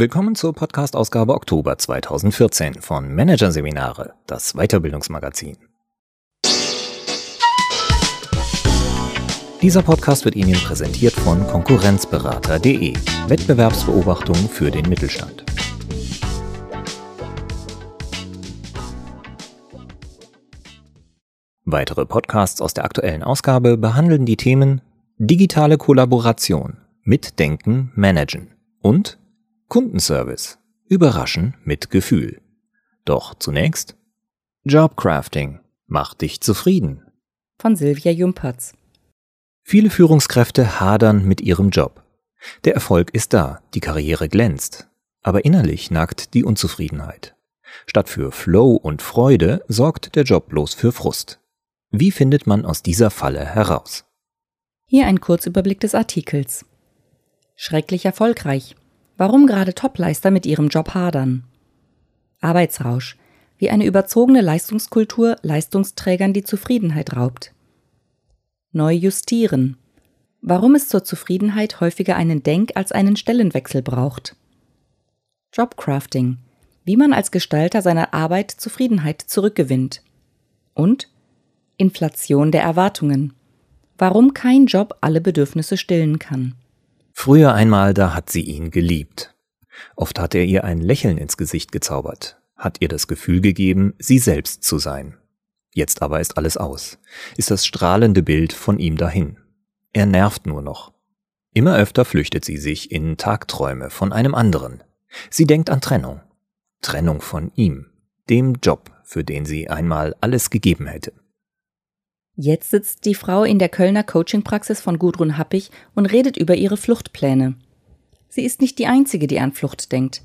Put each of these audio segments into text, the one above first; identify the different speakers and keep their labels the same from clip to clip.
Speaker 1: Willkommen zur Podcast-Ausgabe Oktober 2014 von Managerseminare, das Weiterbildungsmagazin. Dieser Podcast wird Ihnen präsentiert von Konkurrenzberater.de, Wettbewerbsbeobachtung für den Mittelstand. Weitere Podcasts aus der aktuellen Ausgabe behandeln die Themen digitale Kollaboration, Mitdenken, Managen und Kundenservice. Überraschen mit Gefühl. Doch zunächst Jobcrafting. Macht dich zufrieden.
Speaker 2: Von Silvia Jumpertz.
Speaker 1: Viele Führungskräfte hadern mit ihrem Job. Der Erfolg ist da, die Karriere glänzt. Aber innerlich nagt die Unzufriedenheit. Statt für Flow und Freude sorgt der Job bloß für Frust. Wie findet man aus dieser Falle heraus?
Speaker 2: Hier ein Kurzüberblick des Artikels. Schrecklich erfolgreich. Warum gerade Topleister mit ihrem Job hadern? Arbeitsrausch, wie eine überzogene Leistungskultur Leistungsträgern die Zufriedenheit raubt. Neu justieren. Warum es zur Zufriedenheit häufiger einen Denk- als einen Stellenwechsel braucht. Jobcrafting. Wie man als Gestalter seiner Arbeit Zufriedenheit zurückgewinnt. Und Inflation der Erwartungen. Warum kein Job alle Bedürfnisse stillen kann.
Speaker 1: Früher einmal, da hat sie ihn geliebt. Oft hat er ihr ein Lächeln ins Gesicht gezaubert, hat ihr das Gefühl gegeben, sie selbst zu sein. Jetzt aber ist alles aus, ist das strahlende Bild von ihm dahin. Er nervt nur noch. Immer öfter flüchtet sie sich in Tagträume von einem anderen. Sie denkt an Trennung. Trennung von ihm, dem Job, für den sie einmal alles gegeben hätte.
Speaker 2: Jetzt sitzt die Frau in der Kölner Coachingpraxis von Gudrun Happig und redet über ihre Fluchtpläne. Sie ist nicht die Einzige, die an Flucht denkt.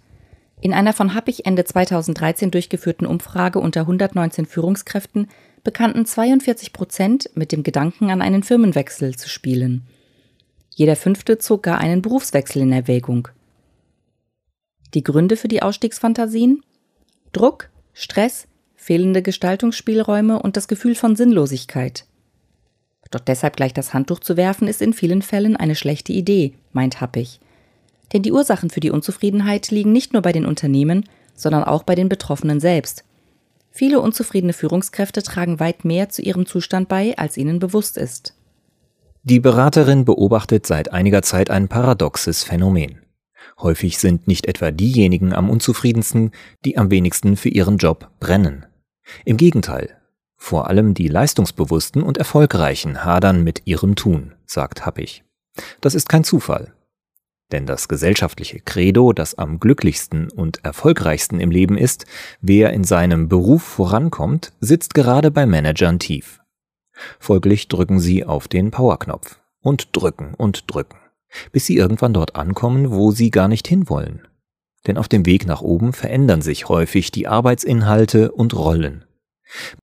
Speaker 2: In einer von Happig Ende 2013 durchgeführten Umfrage unter 119 Führungskräften bekannten 42 Prozent mit dem Gedanken an einen Firmenwechsel zu spielen. Jeder fünfte zog gar einen Berufswechsel in Erwägung. Die Gründe für die Ausstiegsfantasien? Druck, Stress, fehlende Gestaltungsspielräume und das Gefühl von Sinnlosigkeit. Doch deshalb gleich das Handtuch zu werfen, ist in vielen Fällen eine schlechte Idee, meint Happig. Denn die Ursachen für die Unzufriedenheit liegen nicht nur bei den Unternehmen, sondern auch bei den Betroffenen selbst. Viele unzufriedene Führungskräfte tragen weit mehr zu ihrem Zustand bei, als ihnen bewusst ist.
Speaker 1: Die Beraterin beobachtet seit einiger Zeit ein paradoxes Phänomen. Häufig sind nicht etwa diejenigen am unzufriedensten, die am wenigsten für ihren Job brennen. Im Gegenteil, vor allem die Leistungsbewussten und Erfolgreichen hadern mit ihrem Tun, sagt Happig. Das ist kein Zufall. Denn das gesellschaftliche Credo, das am glücklichsten und erfolgreichsten im Leben ist, wer in seinem Beruf vorankommt, sitzt gerade bei Managern tief. Folglich drücken sie auf den Powerknopf und drücken und drücken, bis sie irgendwann dort ankommen, wo sie gar nicht hinwollen denn auf dem Weg nach oben verändern sich häufig die Arbeitsinhalte und Rollen.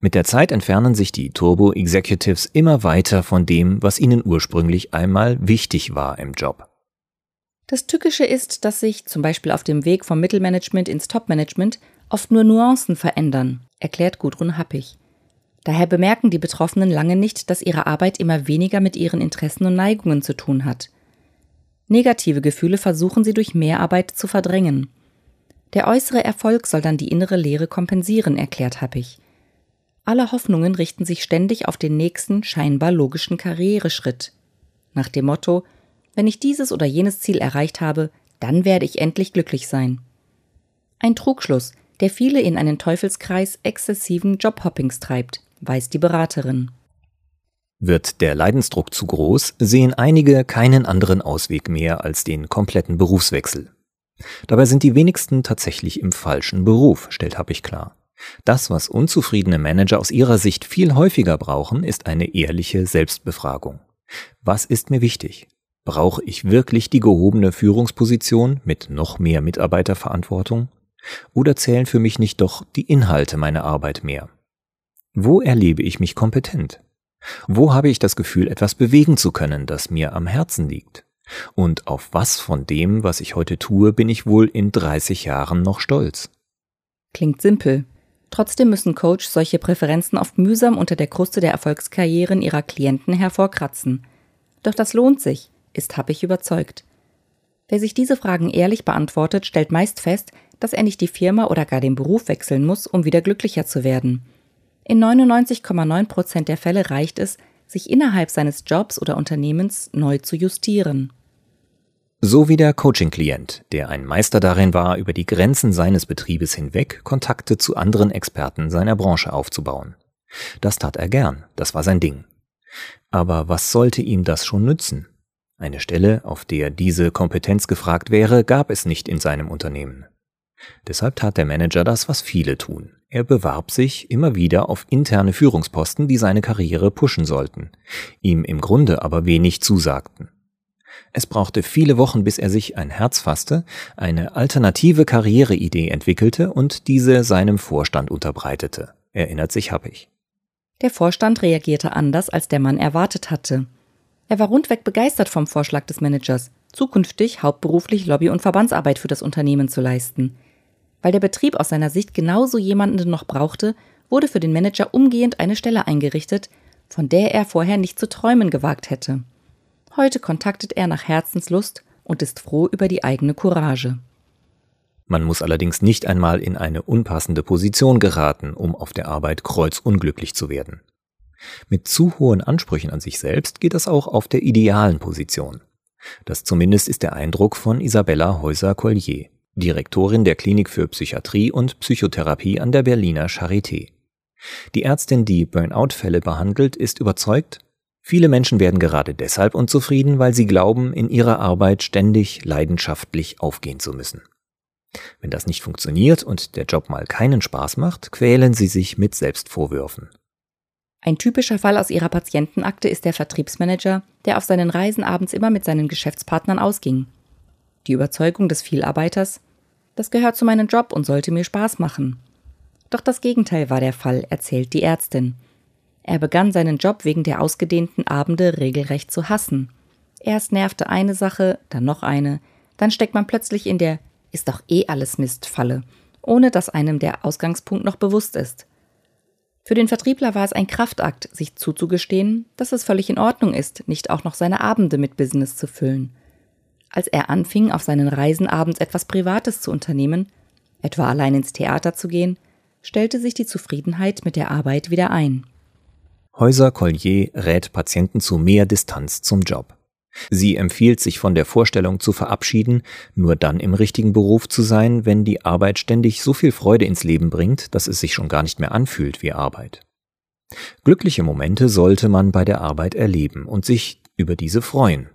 Speaker 1: Mit der Zeit entfernen sich die Turbo Executives immer weiter von dem, was ihnen ursprünglich einmal wichtig war im Job.
Speaker 2: Das Tückische ist, dass sich zum Beispiel auf dem Weg vom Mittelmanagement ins Topmanagement oft nur Nuancen verändern, erklärt Gudrun Happig. Daher bemerken die Betroffenen lange nicht, dass ihre Arbeit immer weniger mit ihren Interessen und Neigungen zu tun hat. Negative Gefühle versuchen sie durch Mehrarbeit zu verdrängen. Der äußere Erfolg soll dann die innere Leere kompensieren, erklärt Happig. Alle Hoffnungen richten sich ständig auf den nächsten, scheinbar logischen Karriereschritt. Nach dem Motto, wenn ich dieses oder jenes Ziel erreicht habe, dann werde ich endlich glücklich sein. Ein Trugschluss, der viele in einen Teufelskreis exzessiven Jobhoppings treibt, weiß die Beraterin.
Speaker 1: Wird der Leidensdruck zu groß, sehen einige keinen anderen Ausweg mehr als den kompletten Berufswechsel. Dabei sind die wenigsten tatsächlich im falschen Beruf, stellt Happig klar. Das, was unzufriedene Manager aus ihrer Sicht viel häufiger brauchen, ist eine ehrliche Selbstbefragung. Was ist mir wichtig? Brauche ich wirklich die gehobene Führungsposition mit noch mehr Mitarbeiterverantwortung? Oder zählen für mich nicht doch die Inhalte meiner Arbeit mehr? Wo erlebe ich mich kompetent? Wo habe ich das Gefühl, etwas bewegen zu können, das mir am Herzen liegt? Und auf was von dem, was ich heute tue, bin ich wohl in 30 Jahren noch stolz?
Speaker 2: Klingt simpel. Trotzdem müssen Coach solche Präferenzen oft mühsam unter der Kruste der Erfolgskarrieren ihrer Klienten hervorkratzen. Doch das lohnt sich, ist Happig überzeugt. Wer sich diese Fragen ehrlich beantwortet, stellt meist fest, dass er nicht die Firma oder gar den Beruf wechseln muss, um wieder glücklicher zu werden. In 99,9 Prozent der Fälle reicht es, sich innerhalb seines Jobs oder Unternehmens neu zu justieren.
Speaker 1: So wie der Coaching-Klient, der ein Meister darin war, über die Grenzen seines Betriebes hinweg Kontakte zu anderen Experten seiner Branche aufzubauen. Das tat er gern, das war sein Ding. Aber was sollte ihm das schon nützen? Eine Stelle, auf der diese Kompetenz gefragt wäre, gab es nicht in seinem Unternehmen. Deshalb tat der Manager das, was viele tun. Er bewarb sich immer wieder auf interne Führungsposten, die seine Karriere pushen sollten, ihm im Grunde aber wenig zusagten. Es brauchte viele Wochen, bis er sich ein Herz fasste, eine alternative Karriereidee entwickelte und diese seinem Vorstand unterbreitete, erinnert sich Happig.
Speaker 2: Der Vorstand reagierte anders, als der Mann erwartet hatte. Er war rundweg begeistert vom Vorschlag des Managers, zukünftig hauptberuflich Lobby- und Verbandsarbeit für das Unternehmen zu leisten. Weil der Betrieb aus seiner Sicht genauso jemanden noch brauchte, wurde für den Manager umgehend eine Stelle eingerichtet, von der er vorher nicht zu träumen gewagt hätte. Heute kontaktet er nach Herzenslust und ist froh über die eigene Courage.
Speaker 1: Man muss allerdings nicht einmal in eine unpassende Position geraten, um auf der Arbeit kreuzunglücklich zu werden. Mit zu hohen Ansprüchen an sich selbst geht das auch auf der idealen Position. Das zumindest ist der Eindruck von Isabella Häuser-Collier, Direktorin der Klinik für Psychiatrie und Psychotherapie an der Berliner Charité. Die Ärztin, die Burnout-Fälle behandelt, ist überzeugt, Viele Menschen werden gerade deshalb unzufrieden, weil sie glauben, in ihrer Arbeit ständig leidenschaftlich aufgehen zu müssen. Wenn das nicht funktioniert und der Job mal keinen Spaß macht, quälen sie sich mit Selbstvorwürfen.
Speaker 2: Ein typischer Fall aus ihrer Patientenakte ist der Vertriebsmanager, der auf seinen Reisen abends immer mit seinen Geschäftspartnern ausging. Die Überzeugung des Vielarbeiters, das gehört zu meinem Job und sollte mir Spaß machen. Doch das Gegenteil war der Fall, erzählt die Ärztin. Er begann seinen Job wegen der ausgedehnten Abende regelrecht zu hassen. Erst nervte eine Sache, dann noch eine, dann steckt man plötzlich in der ist doch eh alles Mist Falle, ohne dass einem der Ausgangspunkt noch bewusst ist. Für den Vertriebler war es ein Kraftakt, sich zuzugestehen, dass es völlig in Ordnung ist, nicht auch noch seine Abende mit Business zu füllen. Als er anfing, auf seinen Reisen abends etwas Privates zu unternehmen, etwa allein ins Theater zu gehen, stellte sich die Zufriedenheit mit der Arbeit wieder ein.
Speaker 1: Häuser Collier rät Patienten zu mehr Distanz zum Job. Sie empfiehlt sich von der Vorstellung zu verabschieden, nur dann im richtigen Beruf zu sein, wenn die Arbeit ständig so viel Freude ins Leben bringt, dass es sich schon gar nicht mehr anfühlt wie Arbeit. Glückliche Momente sollte man bei der Arbeit erleben und sich über diese freuen.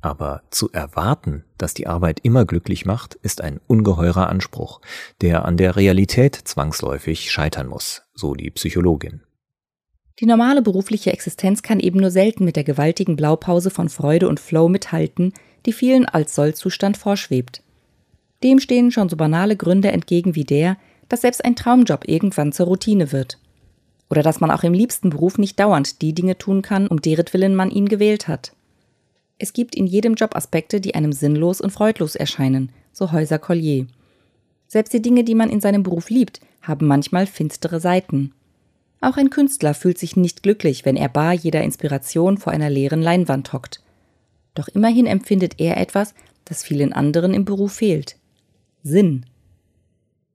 Speaker 1: Aber zu erwarten, dass die Arbeit immer glücklich macht, ist ein ungeheurer Anspruch, der an der Realität zwangsläufig scheitern muss, so die Psychologin.
Speaker 2: Die normale berufliche Existenz kann eben nur selten mit der gewaltigen Blaupause von Freude und Flow mithalten, die vielen als Sollzustand vorschwebt. Dem stehen schon so banale Gründe entgegen wie der, dass selbst ein Traumjob irgendwann zur Routine wird. Oder dass man auch im liebsten Beruf nicht dauernd die Dinge tun kann, um deretwillen man ihn gewählt hat. Es gibt in jedem Job Aspekte, die einem sinnlos und freudlos erscheinen, so Häuser Collier. Selbst die Dinge, die man in seinem Beruf liebt, haben manchmal finstere Seiten. Auch ein Künstler fühlt sich nicht glücklich, wenn er bar jeder Inspiration vor einer leeren Leinwand hockt. Doch immerhin empfindet er etwas, das vielen anderen im Beruf fehlt. Sinn.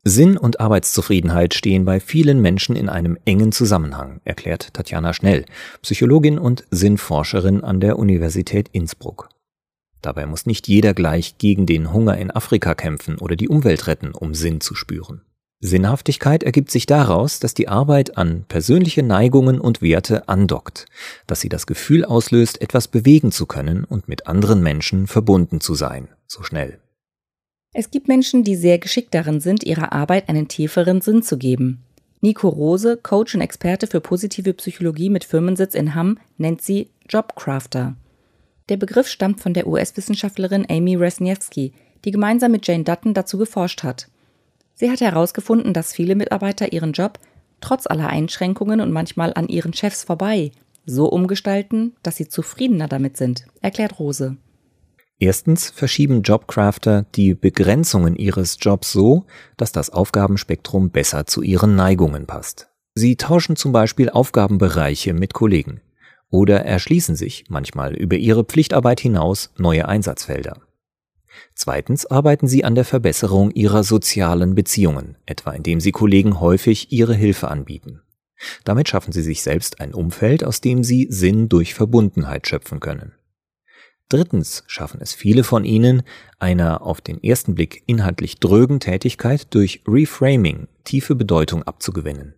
Speaker 1: Sinn und Arbeitszufriedenheit stehen bei vielen Menschen in einem engen Zusammenhang, erklärt Tatjana Schnell, Psychologin und Sinnforscherin an der Universität Innsbruck. Dabei muss nicht jeder gleich gegen den Hunger in Afrika kämpfen oder die Umwelt retten, um Sinn zu spüren. Sinnhaftigkeit ergibt sich daraus, dass die Arbeit an persönliche Neigungen und Werte andockt, dass sie das Gefühl auslöst, etwas bewegen zu können und mit anderen Menschen verbunden zu sein, so schnell.
Speaker 2: Es gibt Menschen, die sehr geschickt darin sind, ihrer Arbeit einen tieferen Sinn zu geben. Nico Rose, Coach und Experte für positive Psychologie mit Firmensitz in Hamm, nennt sie Jobcrafter. Der Begriff stammt von der US-Wissenschaftlerin Amy Resniewski, die gemeinsam mit Jane Dutton dazu geforscht hat. Sie hat herausgefunden, dass viele Mitarbeiter ihren Job trotz aller Einschränkungen und manchmal an ihren Chefs vorbei so umgestalten, dass sie zufriedener damit sind, erklärt Rose.
Speaker 1: Erstens verschieben Jobcrafter die Begrenzungen ihres Jobs so, dass das Aufgabenspektrum besser zu ihren Neigungen passt. Sie tauschen zum Beispiel Aufgabenbereiche mit Kollegen oder erschließen sich manchmal über ihre Pflichtarbeit hinaus neue Einsatzfelder. Zweitens arbeiten sie an der Verbesserung ihrer sozialen Beziehungen, etwa indem sie Kollegen häufig ihre Hilfe anbieten. Damit schaffen sie sich selbst ein Umfeld, aus dem sie Sinn durch Verbundenheit schöpfen können. Drittens schaffen es viele von ihnen, einer auf den ersten Blick inhaltlich drögen Tätigkeit durch Reframing tiefe Bedeutung abzugewinnen.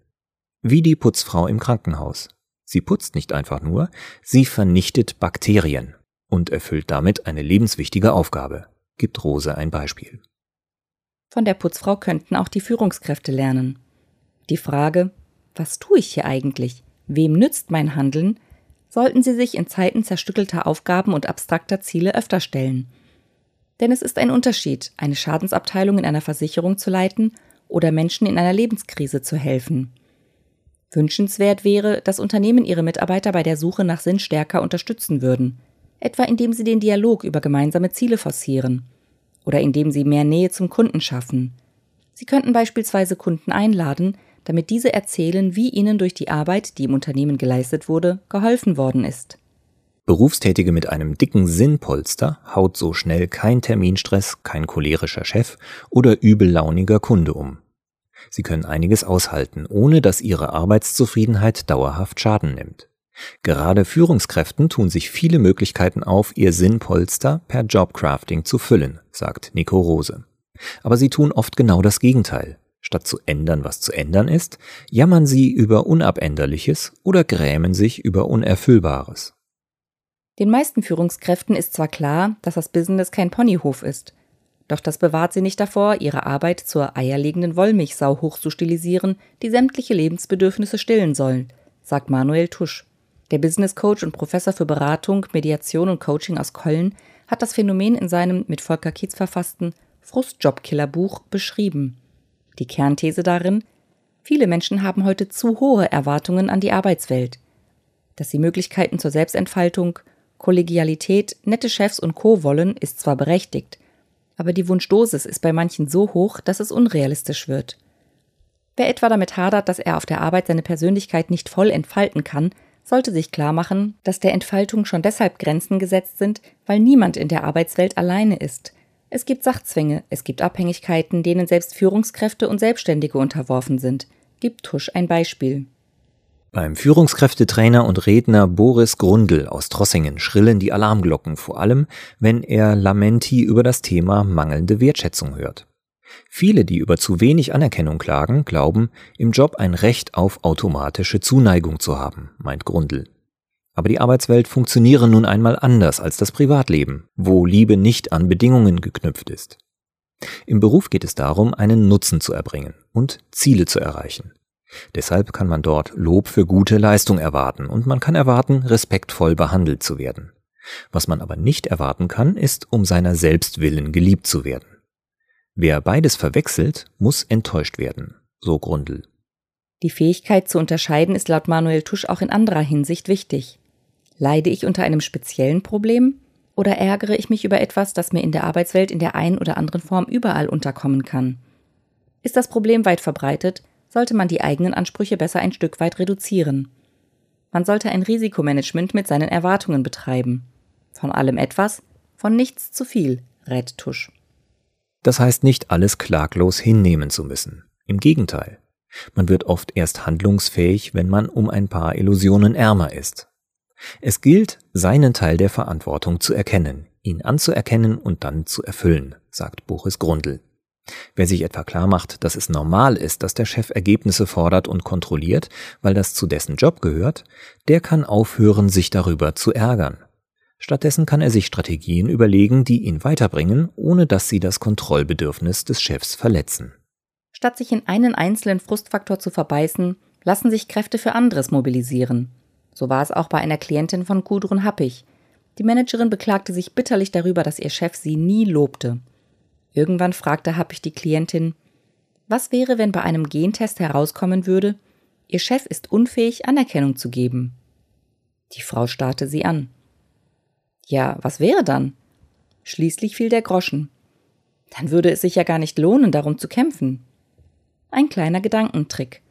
Speaker 1: Wie die Putzfrau im Krankenhaus. Sie putzt nicht einfach nur, sie vernichtet Bakterien und erfüllt damit eine lebenswichtige Aufgabe gibt Rose ein Beispiel.
Speaker 2: Von der Putzfrau könnten auch die Führungskräfte lernen. Die Frage, was tue ich hier eigentlich? Wem nützt mein Handeln? Sollten sie sich in Zeiten zerstückelter Aufgaben und abstrakter Ziele öfter stellen. Denn es ist ein Unterschied, eine Schadensabteilung in einer Versicherung zu leiten oder Menschen in einer Lebenskrise zu helfen. Wünschenswert wäre, dass Unternehmen ihre Mitarbeiter bei der Suche nach Sinn stärker unterstützen würden – etwa indem sie den Dialog über gemeinsame Ziele forcieren oder indem sie mehr Nähe zum Kunden schaffen. Sie könnten beispielsweise Kunden einladen, damit diese erzählen, wie ihnen durch die Arbeit, die im Unternehmen geleistet wurde, geholfen worden ist.
Speaker 1: Berufstätige mit einem dicken Sinnpolster haut so schnell kein Terminstress, kein cholerischer Chef oder übellauniger Kunde um. Sie können einiges aushalten, ohne dass ihre Arbeitszufriedenheit dauerhaft Schaden nimmt. Gerade Führungskräften tun sich viele Möglichkeiten auf, ihr Sinnpolster per Jobcrafting zu füllen, sagt Nico Rose. Aber sie tun oft genau das Gegenteil. Statt zu ändern, was zu ändern ist, jammern sie über Unabänderliches oder grämen sich über Unerfüllbares.
Speaker 2: Den meisten Führungskräften ist zwar klar, dass das Business kein Ponyhof ist, doch das bewahrt sie nicht davor, ihre Arbeit zur eierlegenden Wollmilchsau hochzustilisieren, die sämtliche Lebensbedürfnisse stillen soll, sagt Manuel Tusch. Der Business Coach und Professor für Beratung, Mediation und Coaching aus Köln hat das Phänomen in seinem mit Volker Kietz verfassten Frustjobkiller-Buch beschrieben. Die Kernthese darin: Viele Menschen haben heute zu hohe Erwartungen an die Arbeitswelt. Dass sie Möglichkeiten zur Selbstentfaltung, Kollegialität, nette Chefs und Co. wollen, ist zwar berechtigt, aber die Wunschdosis ist bei manchen so hoch, dass es unrealistisch wird. Wer etwa damit hadert, dass er auf der Arbeit seine Persönlichkeit nicht voll entfalten kann, sollte sich klar machen, dass der Entfaltung schon deshalb Grenzen gesetzt sind, weil niemand in der Arbeitswelt alleine ist. Es gibt Sachzwänge, es gibt Abhängigkeiten, denen selbst Führungskräfte und Selbstständige unterworfen sind. Gibt Tusch ein Beispiel.
Speaker 1: Beim Führungskräftetrainer und Redner Boris Grundl aus Trossingen schrillen die Alarmglocken, vor allem wenn er Lamenti über das Thema mangelnde Wertschätzung hört. Viele, die über zu wenig Anerkennung klagen, glauben, im Job ein Recht auf automatische Zuneigung zu haben, meint Grundl. Aber die Arbeitswelt funktioniere nun einmal anders als das Privatleben, wo Liebe nicht an Bedingungen geknüpft ist. Im Beruf geht es darum, einen Nutzen zu erbringen und Ziele zu erreichen. Deshalb kann man dort Lob für gute Leistung erwarten und man kann erwarten, respektvoll behandelt zu werden. Was man aber nicht erwarten kann, ist, um seiner selbst willen geliebt zu werden. Wer beides verwechselt, muss enttäuscht werden, so Grundl.
Speaker 2: Die Fähigkeit zu unterscheiden ist laut Manuel Tusch auch in anderer Hinsicht wichtig. Leide ich unter einem speziellen Problem oder ärgere ich mich über etwas, das mir in der Arbeitswelt in der einen oder anderen Form überall unterkommen kann? Ist das Problem weit verbreitet, sollte man die eigenen Ansprüche besser ein Stück weit reduzieren. Man sollte ein Risikomanagement mit seinen Erwartungen betreiben. Von allem etwas, von nichts zu viel, rät Tusch.
Speaker 1: Das heißt nicht, alles klaglos hinnehmen zu müssen. Im Gegenteil. Man wird oft erst handlungsfähig, wenn man um ein paar Illusionen ärmer ist. Es gilt, seinen Teil der Verantwortung zu erkennen, ihn anzuerkennen und dann zu erfüllen, sagt Boris Grundl. Wer sich etwa klar macht, dass es normal ist, dass der Chef Ergebnisse fordert und kontrolliert, weil das zu dessen Job gehört, der kann aufhören, sich darüber zu ärgern. Stattdessen kann er sich Strategien überlegen, die ihn weiterbringen, ohne dass sie das Kontrollbedürfnis des Chefs verletzen.
Speaker 2: Statt sich in einen einzelnen Frustfaktor zu verbeißen, lassen sich Kräfte für anderes mobilisieren. So war es auch bei einer Klientin von Gudrun Happig. Die Managerin beklagte sich bitterlich darüber, dass ihr Chef sie nie lobte. Irgendwann fragte Happig die Klientin, was wäre, wenn bei einem Gentest herauskommen würde, ihr Chef ist unfähig, Anerkennung zu geben? Die Frau starrte sie an. Ja, was wäre dann? Schließlich fiel der Groschen. Dann würde es sich ja gar nicht lohnen, darum zu kämpfen. Ein kleiner Gedankentrick.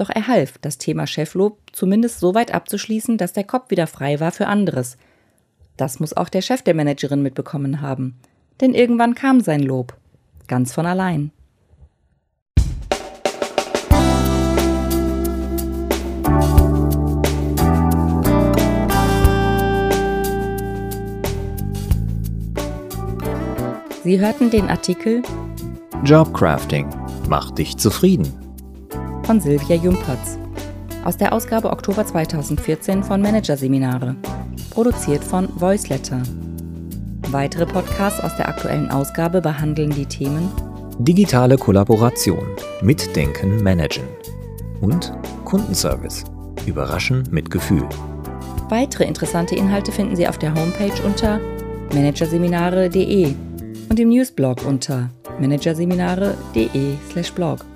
Speaker 2: Doch er half, das Thema Cheflob zumindest so weit abzuschließen, dass der Kopf wieder frei war für anderes. Das muss auch der Chef der Managerin mitbekommen haben. Denn irgendwann kam sein Lob. Ganz von allein. Sie hörten den Artikel
Speaker 1: Jobcrafting macht dich zufrieden
Speaker 2: von Silvia Jumpertz aus der Ausgabe Oktober 2014 von Managerseminare, produziert von Voiceletter. Weitere Podcasts aus der aktuellen Ausgabe behandeln die Themen
Speaker 1: Digitale Kollaboration, Mitdenken, Managen und Kundenservice, Überraschen mit Gefühl.
Speaker 2: Weitere interessante Inhalte finden Sie auf der Homepage unter managerseminare.de und im Newsblog unter managerseminare.de/blog.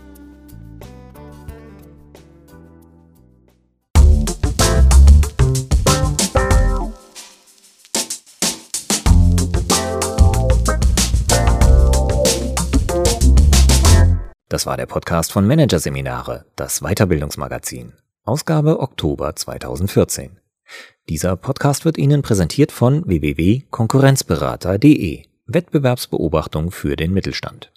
Speaker 1: Das war der Podcast von Managerseminare, das Weiterbildungsmagazin. Ausgabe Oktober 2014. Dieser Podcast wird Ihnen präsentiert von www.konkurrenzberater.de. Wettbewerbsbeobachtung für den Mittelstand.